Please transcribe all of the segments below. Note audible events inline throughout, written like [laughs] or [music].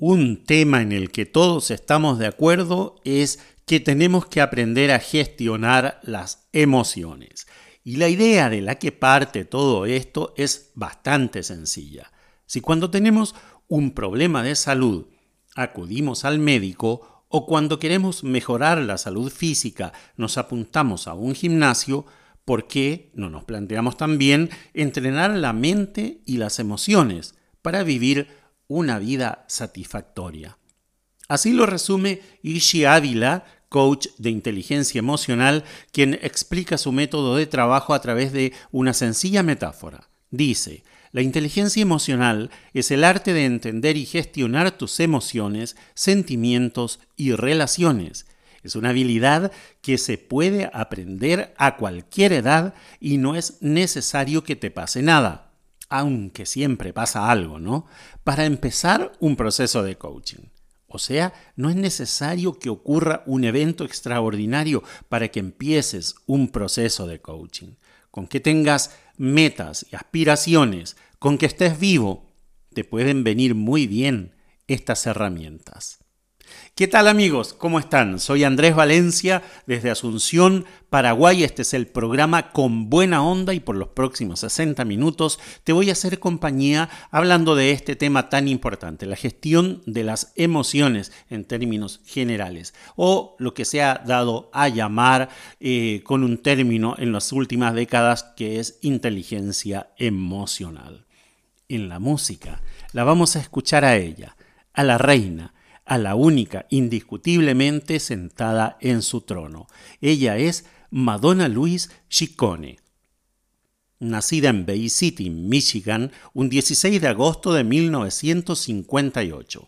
Un tema en el que todos estamos de acuerdo es que tenemos que aprender a gestionar las emociones. Y la idea de la que parte todo esto es bastante sencilla. Si cuando tenemos un problema de salud acudimos al médico o cuando queremos mejorar la salud física nos apuntamos a un gimnasio, ¿por qué no nos planteamos también entrenar la mente y las emociones para vivir una vida satisfactoria? Así lo resume Ishi Ávila, coach de inteligencia emocional, quien explica su método de trabajo a través de una sencilla metáfora. Dice, la inteligencia emocional es el arte de entender y gestionar tus emociones, sentimientos y relaciones. Es una habilidad que se puede aprender a cualquier edad y no es necesario que te pase nada, aunque siempre pasa algo, ¿no? Para empezar un proceso de coaching. O sea, no es necesario que ocurra un evento extraordinario para que empieces un proceso de coaching. Con que tengas metas y aspiraciones, con que estés vivo, te pueden venir muy bien estas herramientas. ¿Qué tal amigos? ¿Cómo están? Soy Andrés Valencia desde Asunción, Paraguay. Este es el programa Con Buena Onda y por los próximos 60 minutos te voy a hacer compañía hablando de este tema tan importante, la gestión de las emociones en términos generales o lo que se ha dado a llamar eh, con un término en las últimas décadas que es inteligencia emocional. En la música la vamos a escuchar a ella, a la reina, a la única indiscutiblemente sentada en su trono. Ella es Madonna Louise Ciccone. Nacida en Bay City, Michigan, un 16 de agosto de 1958.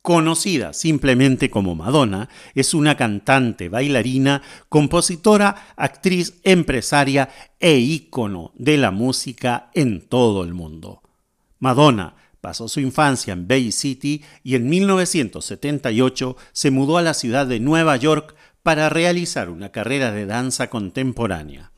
Conocida simplemente como Madonna, es una cantante, bailarina, compositora, actriz, empresaria e ícono de la música en todo el mundo. Madonna Pasó su infancia en Bay City y en 1978 se mudó a la ciudad de Nueva York para realizar una carrera de danza contemporánea.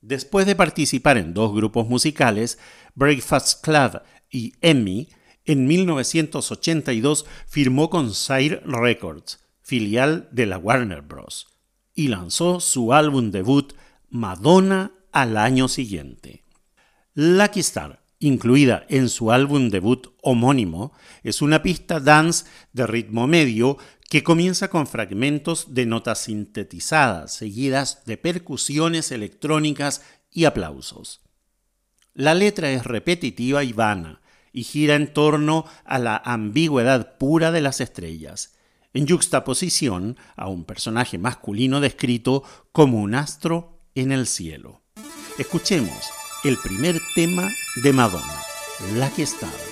Después de participar en dos grupos musicales, Breakfast Club y Emmy, en 1982 firmó con Sire Records, filial de la Warner Bros., y lanzó su álbum debut Madonna al año siguiente. Lucky Star incluida en su álbum debut homónimo, es una pista dance de ritmo medio que comienza con fragmentos de notas sintetizadas, seguidas de percusiones electrónicas y aplausos. La letra es repetitiva y vana, y gira en torno a la ambigüedad pura de las estrellas, en juxtaposición a un personaje masculino descrito como un astro en el cielo. Escuchemos el primer tema de Madonna, La que estaba.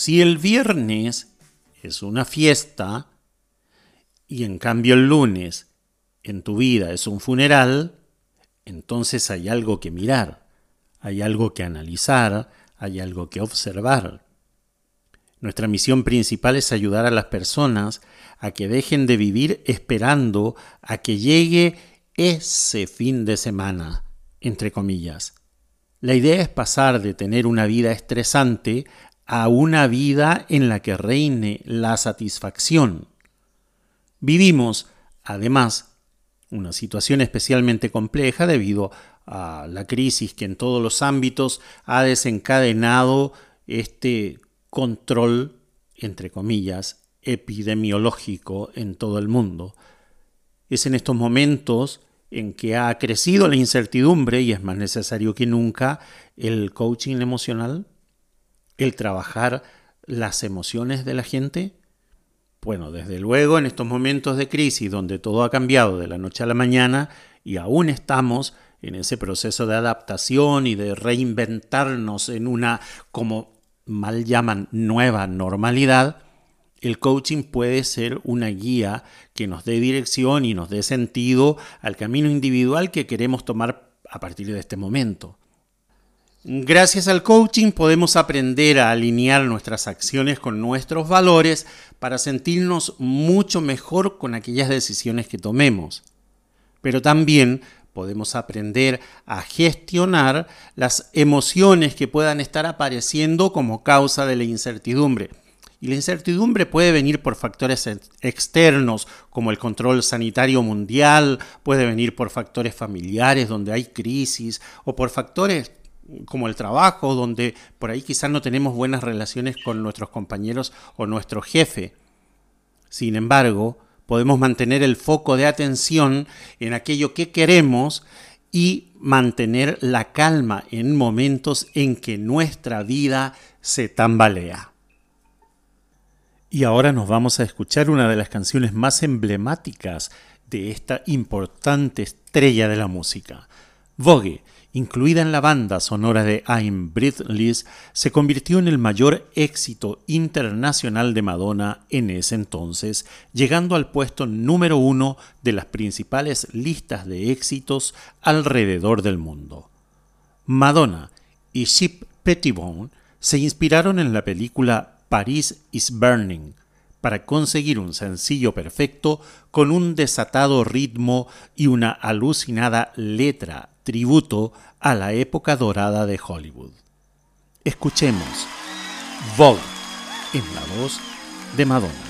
Si el viernes es una fiesta y en cambio el lunes en tu vida es un funeral, entonces hay algo que mirar, hay algo que analizar, hay algo que observar. Nuestra misión principal es ayudar a las personas a que dejen de vivir esperando a que llegue ese fin de semana, entre comillas. La idea es pasar de tener una vida estresante a una vida en la que reine la satisfacción. Vivimos, además, una situación especialmente compleja debido a la crisis que en todos los ámbitos ha desencadenado este control, entre comillas, epidemiológico en todo el mundo. Es en estos momentos en que ha crecido la incertidumbre y es más necesario que nunca el coaching emocional, el trabajar las emociones de la gente. Bueno, desde luego en estos momentos de crisis donde todo ha cambiado de la noche a la mañana y aún estamos en ese proceso de adaptación y de reinventarnos en una, como mal llaman, nueva normalidad, el coaching puede ser una guía que nos dé dirección y nos dé sentido al camino individual que queremos tomar a partir de este momento. Gracias al coaching podemos aprender a alinear nuestras acciones con nuestros valores para sentirnos mucho mejor con aquellas decisiones que tomemos. Pero también podemos aprender a gestionar las emociones que puedan estar apareciendo como causa de la incertidumbre. Y la incertidumbre puede venir por factores externos, como el control sanitario mundial, puede venir por factores familiares donde hay crisis, o por factores como el trabajo, donde por ahí quizás no tenemos buenas relaciones con nuestros compañeros o nuestro jefe. Sin embargo, podemos mantener el foco de atención en aquello que queremos y mantener la calma en momentos en que nuestra vida se tambalea. Y ahora nos vamos a escuchar una de las canciones más emblemáticas de esta importante estrella de la música. Vogue, incluida en la banda sonora de I'm Breathless, se convirtió en el mayor éxito internacional de Madonna en ese entonces, llegando al puesto número uno de las principales listas de éxitos alrededor del mundo. Madonna y Chip Pettibone se inspiraron en la película Paris is Burning, para conseguir un sencillo perfecto con un desatado ritmo y una alucinada letra tributo a la época dorada de Hollywood. Escuchemos Vogue en la voz de Madonna.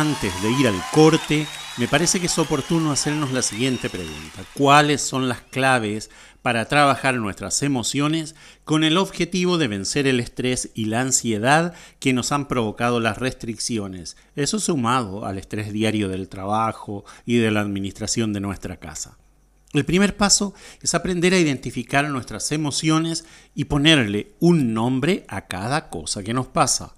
Antes de ir al corte, me parece que es oportuno hacernos la siguiente pregunta. ¿Cuáles son las claves para trabajar nuestras emociones con el objetivo de vencer el estrés y la ansiedad que nos han provocado las restricciones? Eso sumado al estrés diario del trabajo y de la administración de nuestra casa. El primer paso es aprender a identificar nuestras emociones y ponerle un nombre a cada cosa que nos pasa.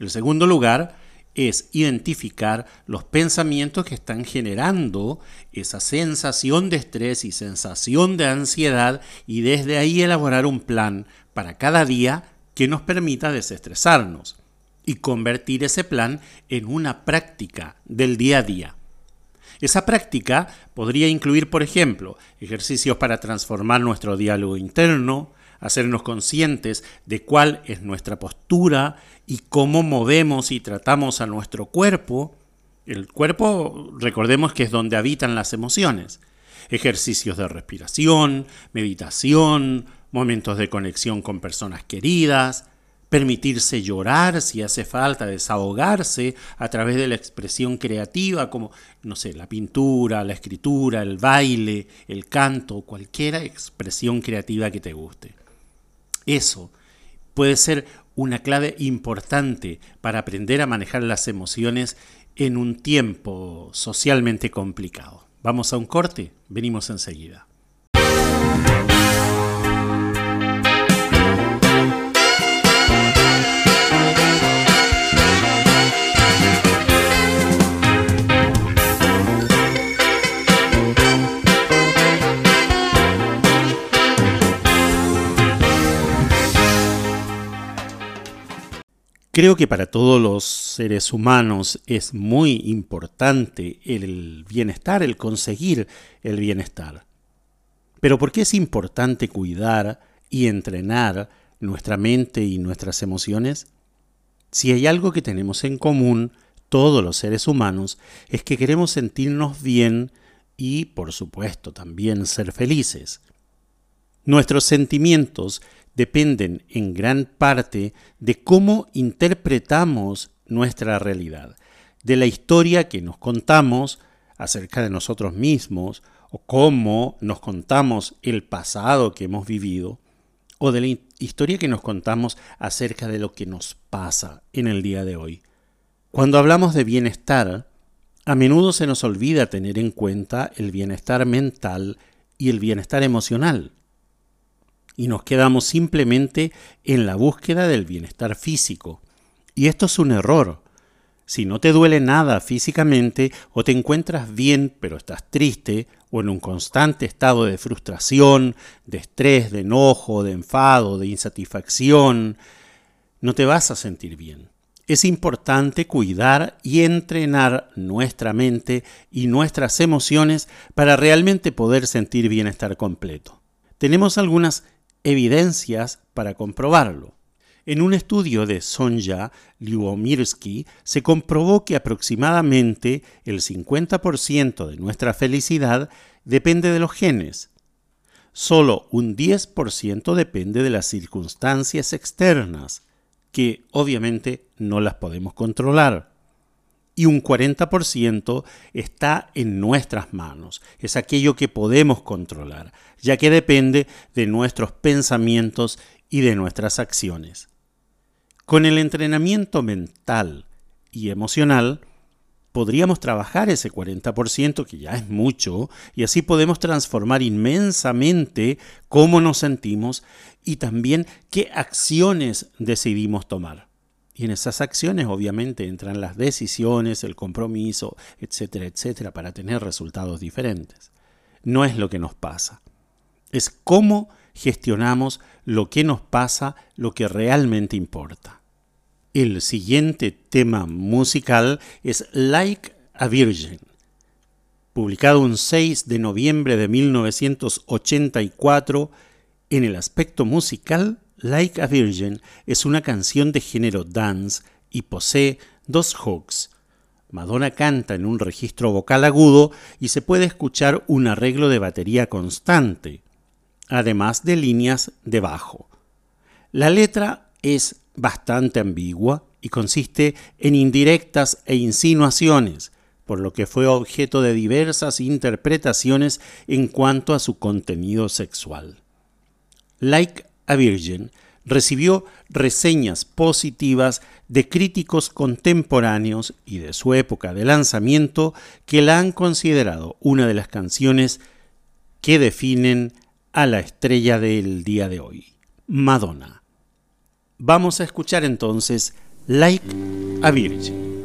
El segundo lugar es identificar los pensamientos que están generando esa sensación de estrés y sensación de ansiedad y desde ahí elaborar un plan para cada día que nos permita desestresarnos y convertir ese plan en una práctica del día a día. Esa práctica podría incluir, por ejemplo, ejercicios para transformar nuestro diálogo interno, hacernos conscientes de cuál es nuestra postura y cómo movemos y tratamos a nuestro cuerpo. El cuerpo, recordemos que es donde habitan las emociones. Ejercicios de respiración, meditación, momentos de conexión con personas queridas, permitirse llorar si hace falta, desahogarse a través de la expresión creativa como, no sé, la pintura, la escritura, el baile, el canto, cualquier expresión creativa que te guste. Eso puede ser una clave importante para aprender a manejar las emociones en un tiempo socialmente complicado. Vamos a un corte, venimos enseguida. Creo que para todos los seres humanos es muy importante el bienestar, el conseguir el bienestar. Pero ¿por qué es importante cuidar y entrenar nuestra mente y nuestras emociones? Si hay algo que tenemos en común todos los seres humanos es que queremos sentirnos bien y, por supuesto, también ser felices. Nuestros sentimientos dependen en gran parte de cómo interpretamos nuestra realidad, de la historia que nos contamos acerca de nosotros mismos, o cómo nos contamos el pasado que hemos vivido, o de la historia que nos contamos acerca de lo que nos pasa en el día de hoy. Cuando hablamos de bienestar, a menudo se nos olvida tener en cuenta el bienestar mental y el bienestar emocional y nos quedamos simplemente en la búsqueda del bienestar físico. Y esto es un error. Si no te duele nada físicamente o te encuentras bien pero estás triste o en un constante estado de frustración, de estrés, de enojo, de enfado, de insatisfacción, no te vas a sentir bien. Es importante cuidar y entrenar nuestra mente y nuestras emociones para realmente poder sentir bienestar completo. Tenemos algunas evidencias para comprobarlo. En un estudio de Sonja Lyubomirsky se comprobó que aproximadamente el 50% de nuestra felicidad depende de los genes. solo un 10% depende de las circunstancias externas, que obviamente no las podemos controlar. Y un 40% está en nuestras manos, es aquello que podemos controlar, ya que depende de nuestros pensamientos y de nuestras acciones. Con el entrenamiento mental y emocional, podríamos trabajar ese 40%, que ya es mucho, y así podemos transformar inmensamente cómo nos sentimos y también qué acciones decidimos tomar. Y en esas acciones obviamente entran las decisiones, el compromiso, etcétera, etcétera, para tener resultados diferentes. No es lo que nos pasa, es cómo gestionamos lo que nos pasa, lo que realmente importa. El siguiente tema musical es Like a Virgin. Publicado un 6 de noviembre de 1984, en el aspecto musical, Like a Virgin es una canción de género dance y posee dos hooks. Madonna canta en un registro vocal agudo y se puede escuchar un arreglo de batería constante, además de líneas de bajo. La letra es bastante ambigua y consiste en indirectas e insinuaciones, por lo que fue objeto de diversas interpretaciones en cuanto a su contenido sexual. Like a Virgin recibió reseñas positivas de críticos contemporáneos y de su época de lanzamiento que la han considerado una de las canciones que definen a la estrella del día de hoy, Madonna. Vamos a escuchar entonces Like a Virgin.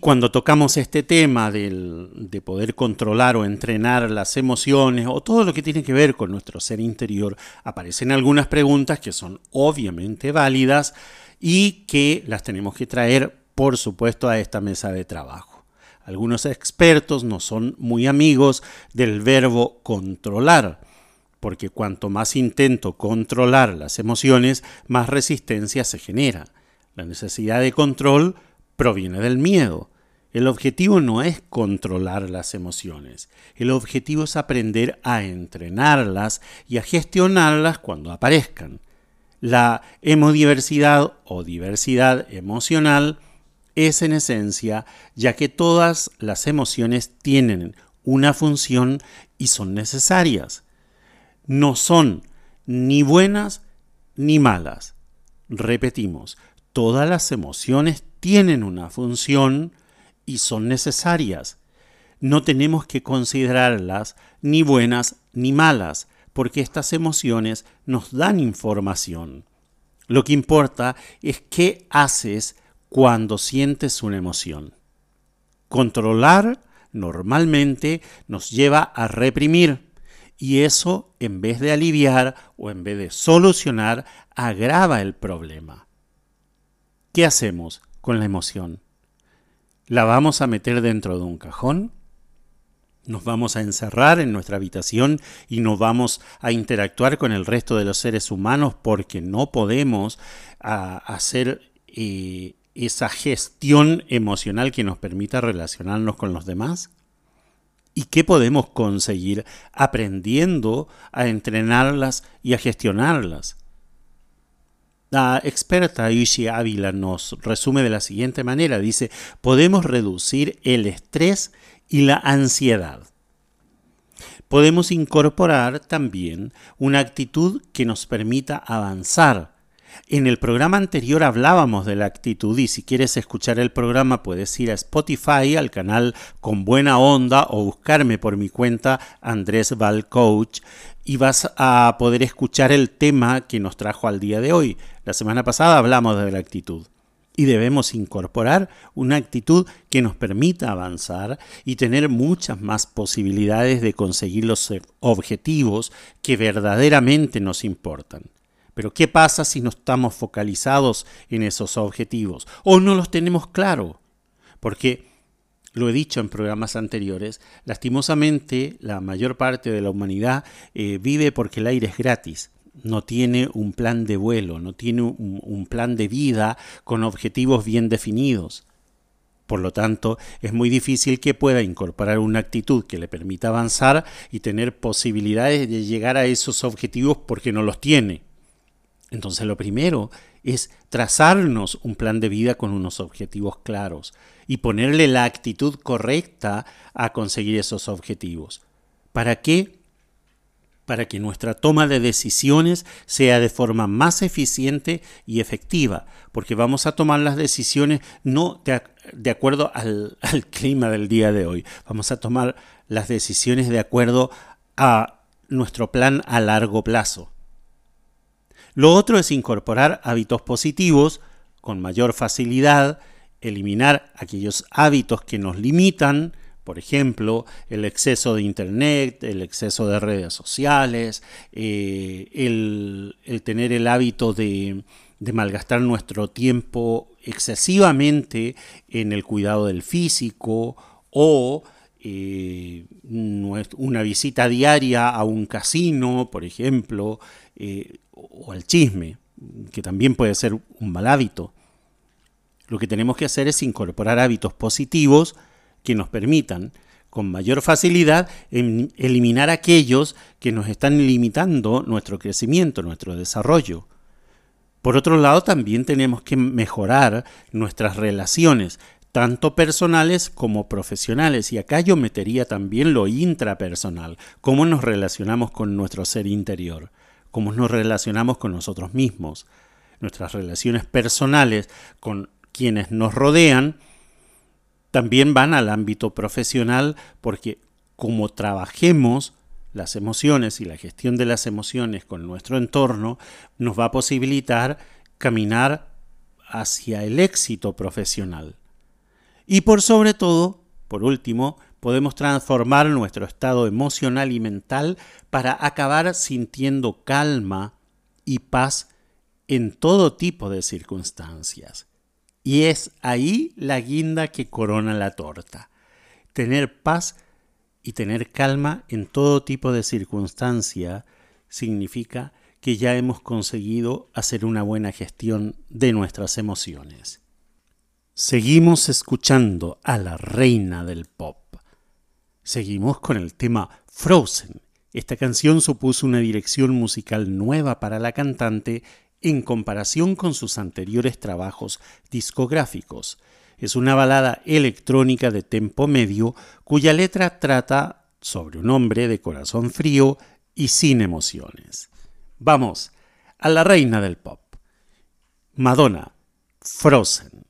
Cuando tocamos este tema de poder controlar o entrenar las emociones o todo lo que tiene que ver con nuestro ser interior, aparecen algunas preguntas que son obviamente válidas y que las tenemos que traer, por supuesto, a esta mesa de trabajo. Algunos expertos no son muy amigos del verbo controlar, porque cuanto más intento controlar las emociones, más resistencia se genera. La necesidad de control proviene del miedo. El objetivo no es controlar las emociones, el objetivo es aprender a entrenarlas y a gestionarlas cuando aparezcan. La hemodiversidad o diversidad emocional es en esencia ya que todas las emociones tienen una función y son necesarias. No son ni buenas ni malas. Repetimos, todas las emociones tienen una función y son necesarias. No tenemos que considerarlas ni buenas ni malas, porque estas emociones nos dan información. Lo que importa es qué haces cuando sientes una emoción. Controlar normalmente nos lleva a reprimir y eso, en vez de aliviar o en vez de solucionar, agrava el problema. ¿Qué hacemos con la emoción? ¿La vamos a meter dentro de un cajón? ¿Nos vamos a encerrar en nuestra habitación y nos vamos a interactuar con el resto de los seres humanos porque no podemos hacer eh, esa gestión emocional que nos permita relacionarnos con los demás? ¿Y qué podemos conseguir aprendiendo a entrenarlas y a gestionarlas? La experta Ishi Ávila nos resume de la siguiente manera. Dice, podemos reducir el estrés y la ansiedad. Podemos incorporar también una actitud que nos permita avanzar. En el programa anterior hablábamos de la actitud y si quieres escuchar el programa puedes ir a Spotify, al canal Con Buena Onda o buscarme por mi cuenta Andrés Val Coach y vas a poder escuchar el tema que nos trajo al día de hoy. La semana pasada hablamos de la actitud y debemos incorporar una actitud que nos permita avanzar y tener muchas más posibilidades de conseguir los objetivos que verdaderamente nos importan. Pero ¿qué pasa si no estamos focalizados en esos objetivos o no los tenemos claro? Porque lo he dicho en programas anteriores, lastimosamente la mayor parte de la humanidad eh, vive porque el aire es gratis. No tiene un plan de vuelo, no tiene un plan de vida con objetivos bien definidos. Por lo tanto, es muy difícil que pueda incorporar una actitud que le permita avanzar y tener posibilidades de llegar a esos objetivos porque no los tiene. Entonces lo primero es trazarnos un plan de vida con unos objetivos claros y ponerle la actitud correcta a conseguir esos objetivos. ¿Para qué? Para que nuestra toma de decisiones sea de forma más eficiente y efectiva, porque vamos a tomar las decisiones no de, acuerdo [laughs] al, clima del día de hoy, vamos a tomar las decisiones de acuerdo a nuestro plan a largo plazo. Lo otro es incorporar hábitos positivos con mayor facilidad, eliminar aquellos hábitos que nos limitan, por ejemplo, el exceso de Internet, el exceso de redes sociales, eh, el, tener el hábito de, malgastar nuestro tiempo excesivamente en el cuidado del físico o eh, una visita diaria a un casino, por ejemplo, eh, o al chisme, que también puede ser un mal hábito. Lo que tenemos que hacer es incorporar hábitos positivos que nos permitan con mayor facilidad eliminar aquellos que nos están limitando nuestro crecimiento, nuestro desarrollo. Por otro lado, también tenemos que mejorar nuestras relaciones, tanto personales como profesionales. Y acá yo metería también lo intrapersonal, cómo nos relacionamos con nuestro ser interior cómo nos relacionamos con nosotros mismos, nuestras relaciones personales con quienes nos rodean, también van al ámbito profesional porque como trabajemos las emociones y la gestión de las emociones con nuestro entorno, nos va a posibilitar caminar hacia el éxito profesional. Y por sobre todo, por último, podemos transformar nuestro estado emocional y mental para acabar sintiendo calma y paz en todo tipo de circunstancias. Y es ahí la guinda que corona la torta. Tener paz y tener calma en todo tipo de circunstancia significa que ya hemos conseguido hacer una buena gestión de nuestras emociones. Seguimos escuchando a la reina del pop. Seguimos con el tema Frozen. Esta canción supuso una dirección musical nueva para la cantante en comparación con sus anteriores trabajos discográficos. Es una balada electrónica de tempo medio cuya letra trata sobre un hombre de corazón frío y sin emociones. Vamos a la reina del pop. Madonna, Frozen.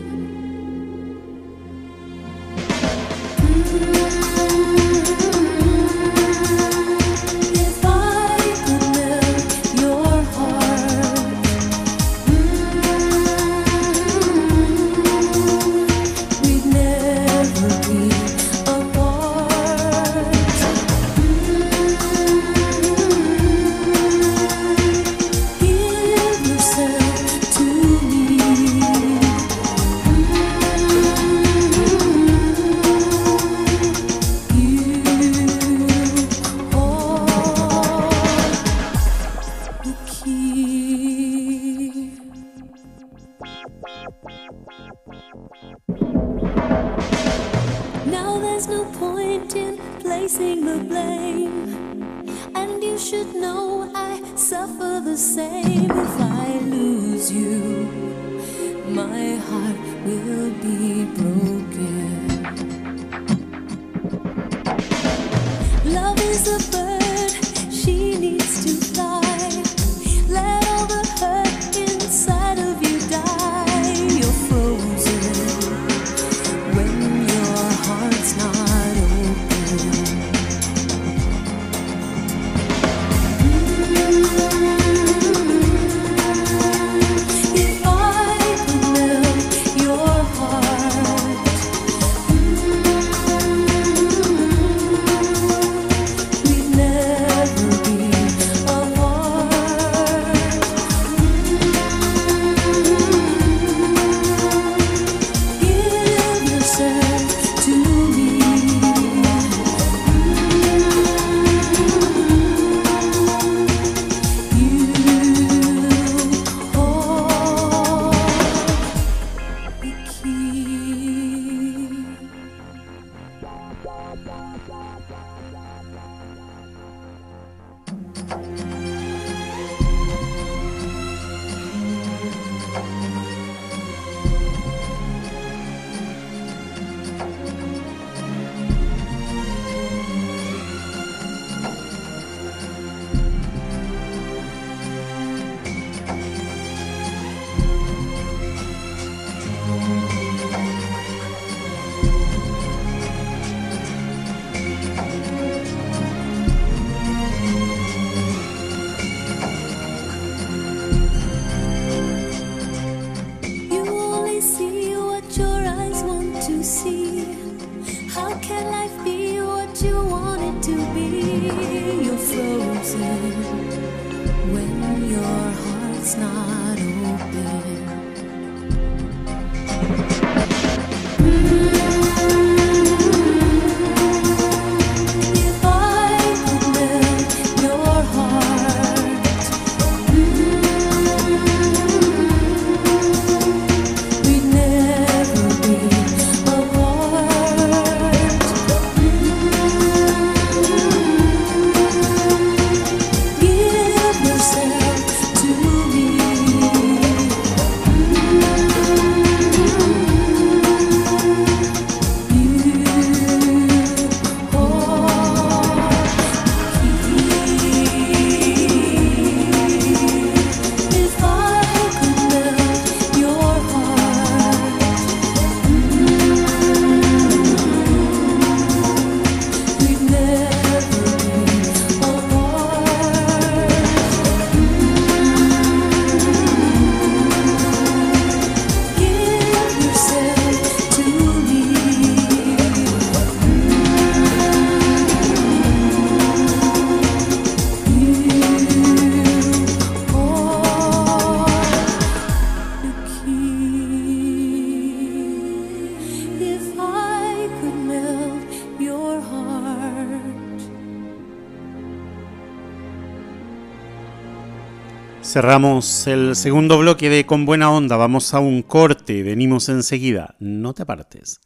Cerramos el segundo bloque de Con Buena Onda. Vamos a un corte. Venimos enseguida. No te apartes.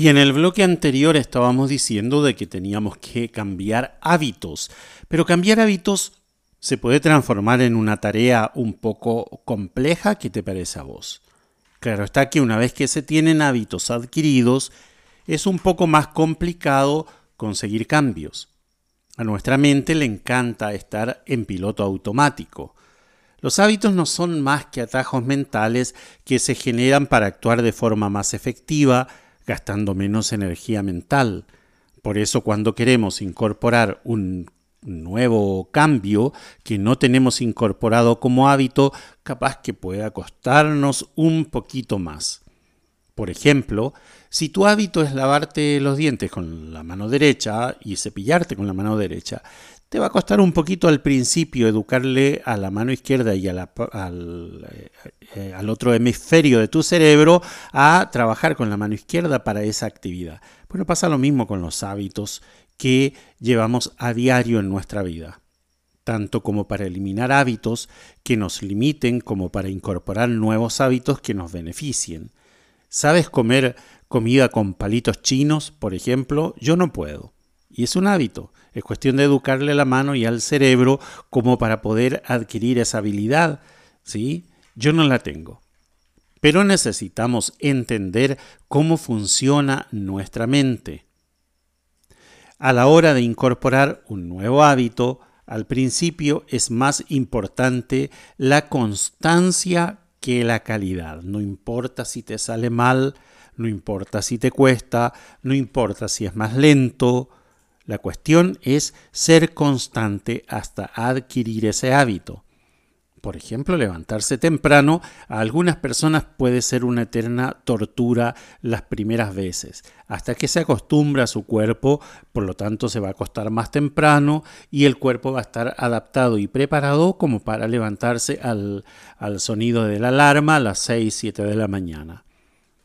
Y en el bloque anterior estábamos diciendo de que teníamos que cambiar hábitos, pero cambiar hábitos se puede transformar en una tarea un poco compleja, ¿qué te parece a vos? Claro está que una vez que se tienen hábitos adquiridos, es un poco más complicado conseguir cambios. A nuestra mente le encanta estar en piloto automático. Los hábitos no son más que atajos mentales que se generan para actuar de forma más efectiva, gastando menos energía mental. Por eso cuando queremos incorporar un nuevo cambio que no tenemos incorporado como hábito, capaz que pueda costarnos un poquito más. Por ejemplo, si tu hábito es lavarte los dientes con la mano derecha y cepillarte con la mano derecha, te va a costar un poquito al principio educarle a la mano izquierda y al, eh, eh, al, otro hemisferio de tu cerebro a trabajar con la mano izquierda para esa actividad. Bueno, pasa lo mismo con los hábitos que llevamos a diario en nuestra vida, tanto como para eliminar hábitos que nos limiten como para incorporar nuevos hábitos que nos beneficien. ¿Sabes comer comida con palitos chinos, por ejemplo? Yo no puedo. Y es un hábito. Es cuestión de educarle la mano y al cerebro como para poder adquirir esa habilidad. ¿sí? Yo no la tengo. Pero necesitamos entender cómo funciona nuestra mente. A la hora de incorporar un nuevo hábito, al principio es más importante la constancia que la calidad. No importa si te sale mal, no importa si te cuesta, no importa si es más lento, la cuestión es ser constante hasta adquirir ese hábito. Por ejemplo, levantarse temprano a algunas personas puede ser una eterna tortura las primeras veces, hasta que se acostumbra a su cuerpo, por lo tanto se va a acostar más temprano y el cuerpo va a estar adaptado y preparado como para levantarse al, al sonido de la alarma a las 6, 7 de la mañana.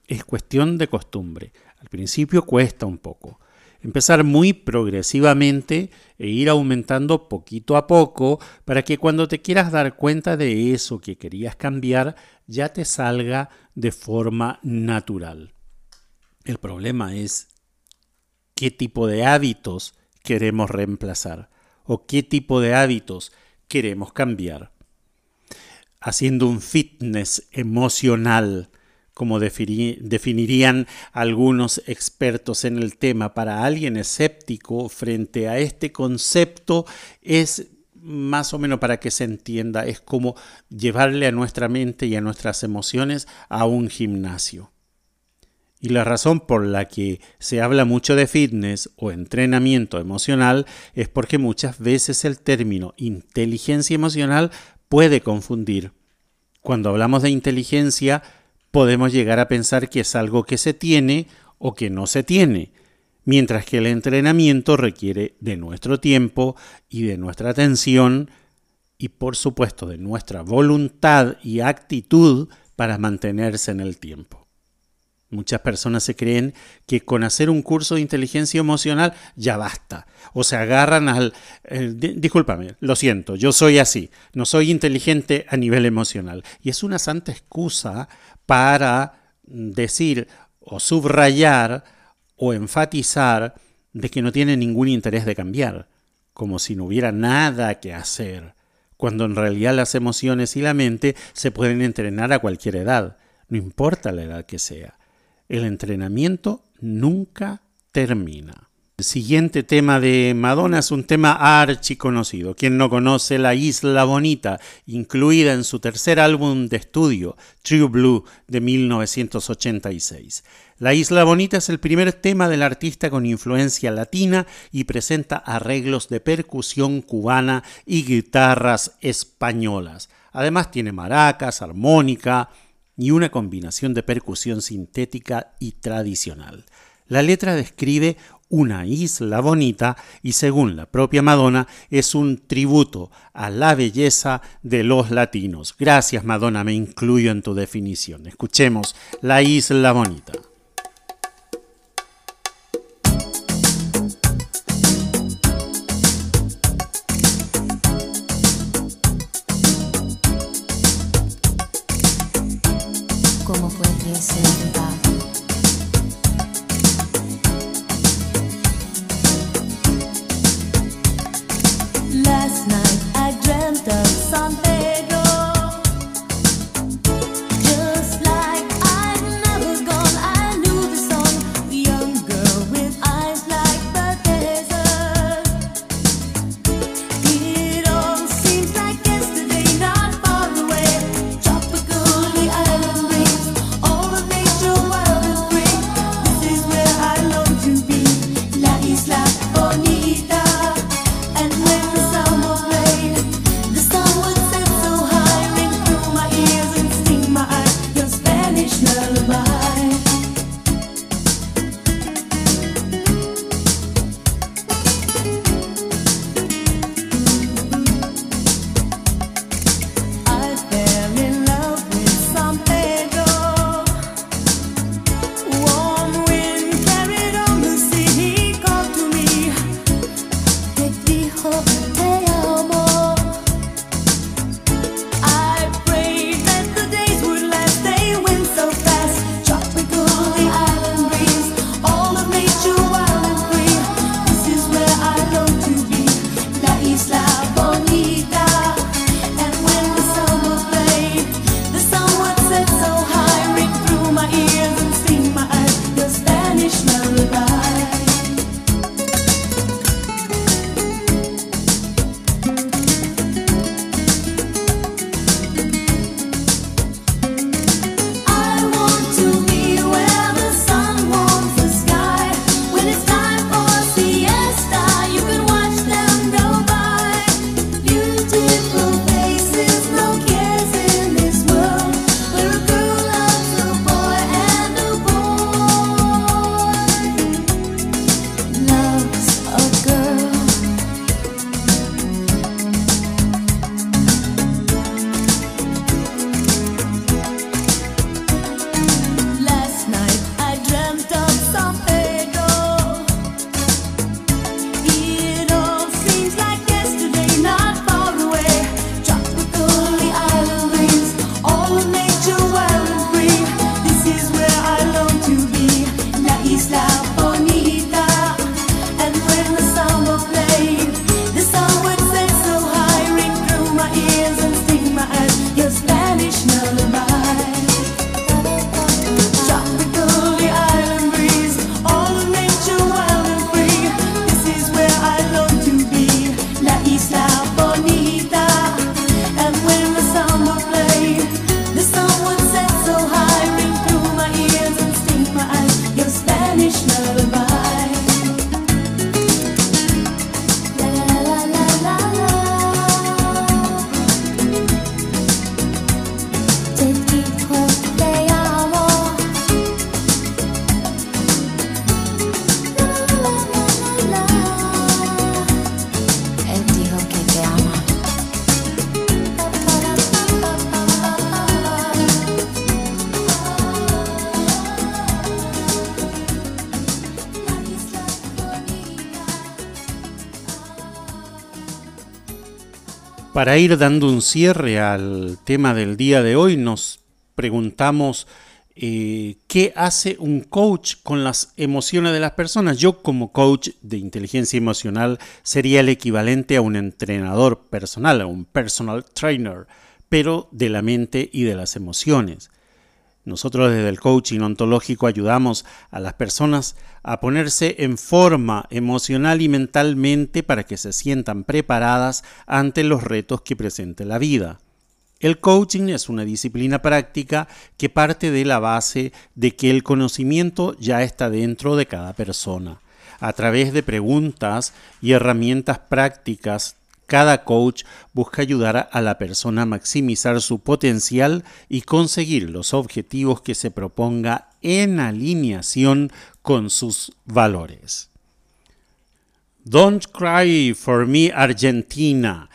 Es cuestión de costumbre. Al principio cuesta un poco, empezar muy progresivamente e ir aumentando poquito a poco para que cuando te quieras dar cuenta de eso que querías cambiar ya te salga de forma natural. El problema es qué tipo de hábitos queremos reemplazar o qué tipo de hábitos queremos cambiar. Haciendo un fitness emocional como definirían algunos expertos en el tema, para alguien escéptico frente a este concepto es más o menos para que se entienda, es como llevarle a nuestra mente y a nuestras emociones a un gimnasio. Y la razón por la que se habla mucho de fitness o entrenamiento emocional es porque muchas veces el término inteligencia emocional puede confundir. Cuando hablamos de inteligencia, podemos llegar a pensar que es algo que se tiene o que no se tiene, mientras que el entrenamiento requiere de nuestro tiempo y de nuestra atención y por supuesto de nuestra voluntad y actitud para mantenerse en el tiempo. Muchas personas se creen que con hacer un curso de inteligencia emocional ya basta. O se agarran al... Eh, discúlpame, lo siento, yo soy así. No soy inteligente a nivel emocional. Y es una santa excusa para decir o subrayar o enfatizar de que no tiene ningún interés de cambiar, como si no hubiera nada que hacer, cuando en realidad las emociones y la mente se pueden entrenar a cualquier edad, no importa la edad que sea. El entrenamiento nunca termina. El siguiente tema de Madonna es un tema archiconocido. Quien no conoce La Isla Bonita, incluida en su tercer álbum de estudio, True Blue, de 1986. La Isla Bonita es el primer tema del artista con influencia latina y presenta arreglos de percusión cubana y guitarras españolas. Además tiene maracas, armónica y una combinación de percusión sintética y tradicional. La letra describe una isla bonita y según la propia Madonna es un tributo a la belleza de los latinos. Gracias Madonna, me incluyo en tu definición. Escuchemos La isla bonita. Para ir dando un cierre al tema del día de hoy, nos preguntamos eh, qué hace un coach con las emociones de las personas. Yo como coach de inteligencia emocional sería el equivalente a un entrenador personal, a un personal trainer, pero de la mente y de las emociones. Nosotros desde el coaching ontológico ayudamos a las personas a ponerse en forma emocional y mentalmente para que se sientan preparadas ante los retos que presente la vida. El coaching es una disciplina práctica que parte de la base de que el conocimiento ya está dentro de cada persona. A través de preguntas y herramientas prácticas cada coach busca ayudar a la persona a maximizar su potencial y conseguir los objetivos que se proponga en alineación con sus valores. Don't Cry for Me Argentina.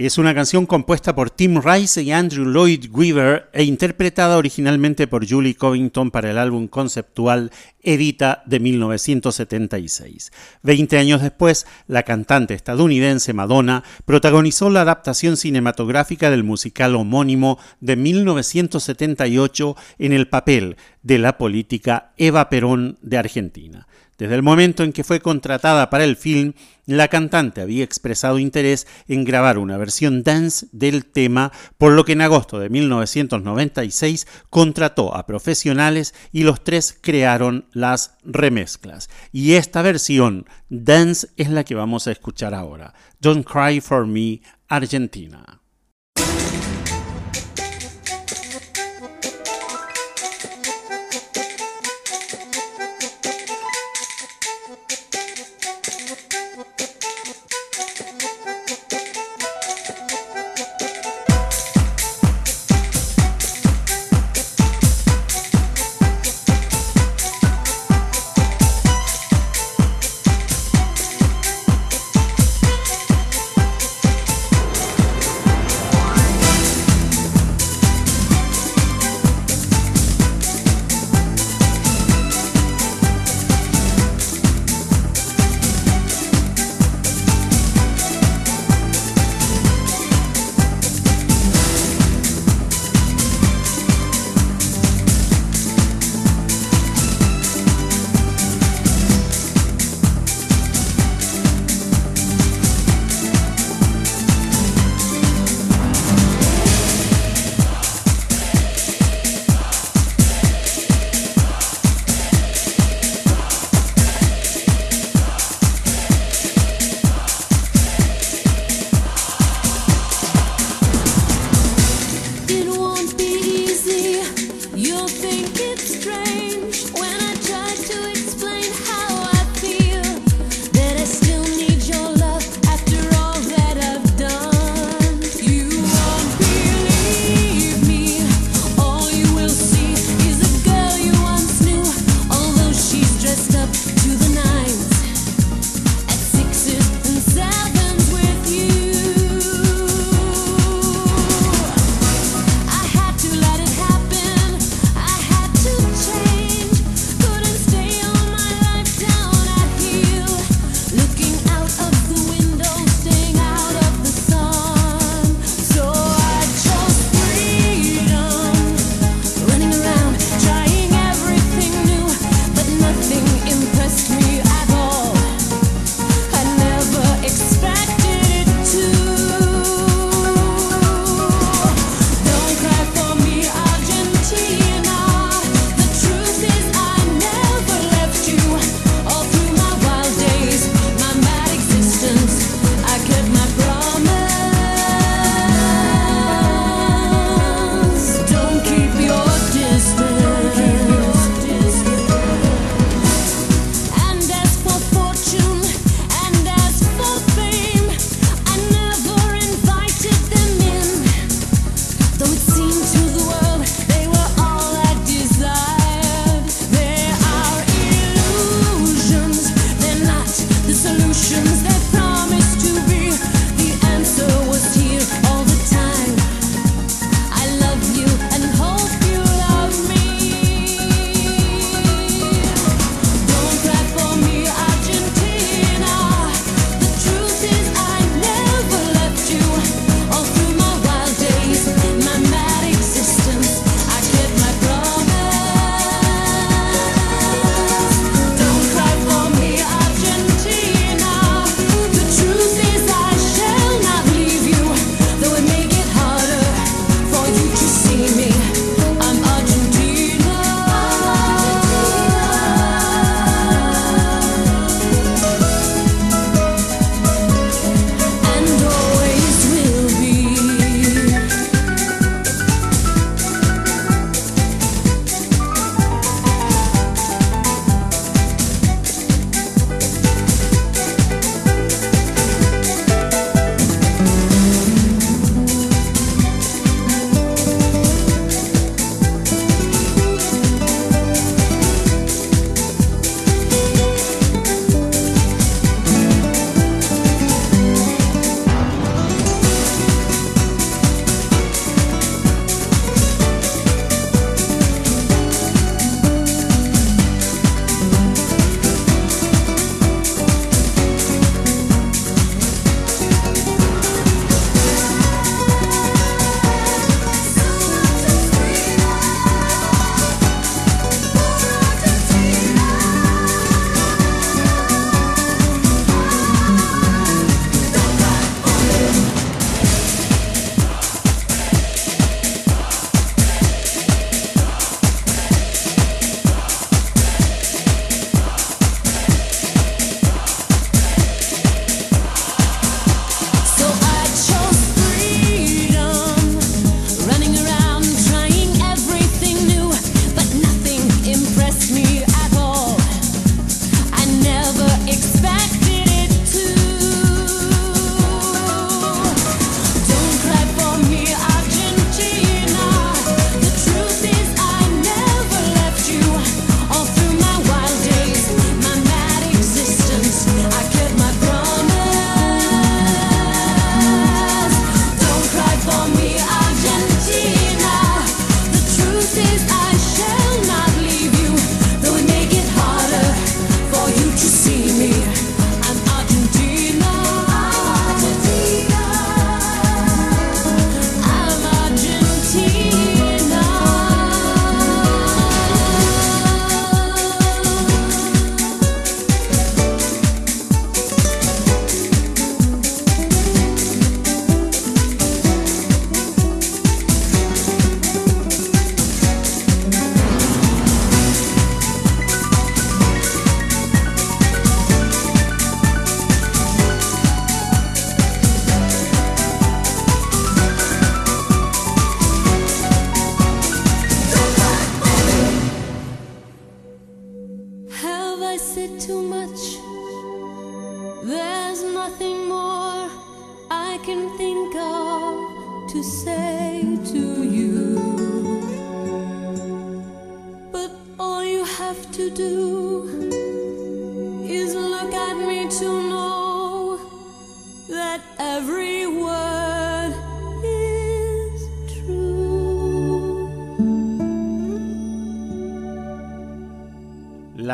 Es una canción compuesta por Tim Rice y Andrew Lloyd Weaver e interpretada originalmente por Julie Covington para el álbum conceptual Evita de 1976. Veinte años después, la cantante estadounidense Madonna protagonizó la adaptación cinematográfica del musical homónimo de 1978 en el papel de la política Eva Perón de Argentina. Desde el momento en que fue contratada para el film, la cantante había expresado interés en grabar una versión dance del tema, por lo que en agosto de 1996 contrató a profesionales y los tres crearon las remezclas. Y esta versión dance es la que vamos a escuchar ahora. Don't Cry for Me, Argentina.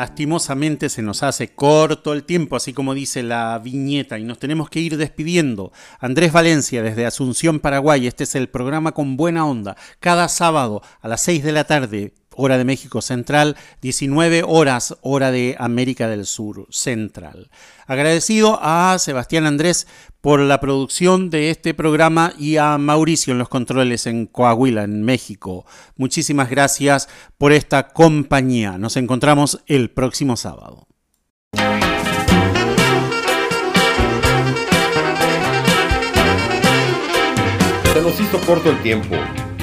Lastimosamente se nos hace corto el tiempo, así como dice la viñeta, y nos tenemos que ir despidiendo. Andrés Valencia, desde Asunción, Paraguay, este es el programa con buena onda, cada sábado a las 6 de la tarde hora de México Central, 19 horas, hora de América del Sur Central. Agradecido a Sebastián Andrés por la producción de este programa y a Mauricio en los controles en Coahuila, en México. Muchísimas gracias por esta compañía. Nos encontramos el próximo sábado. Se nos hizo corto el tiempo.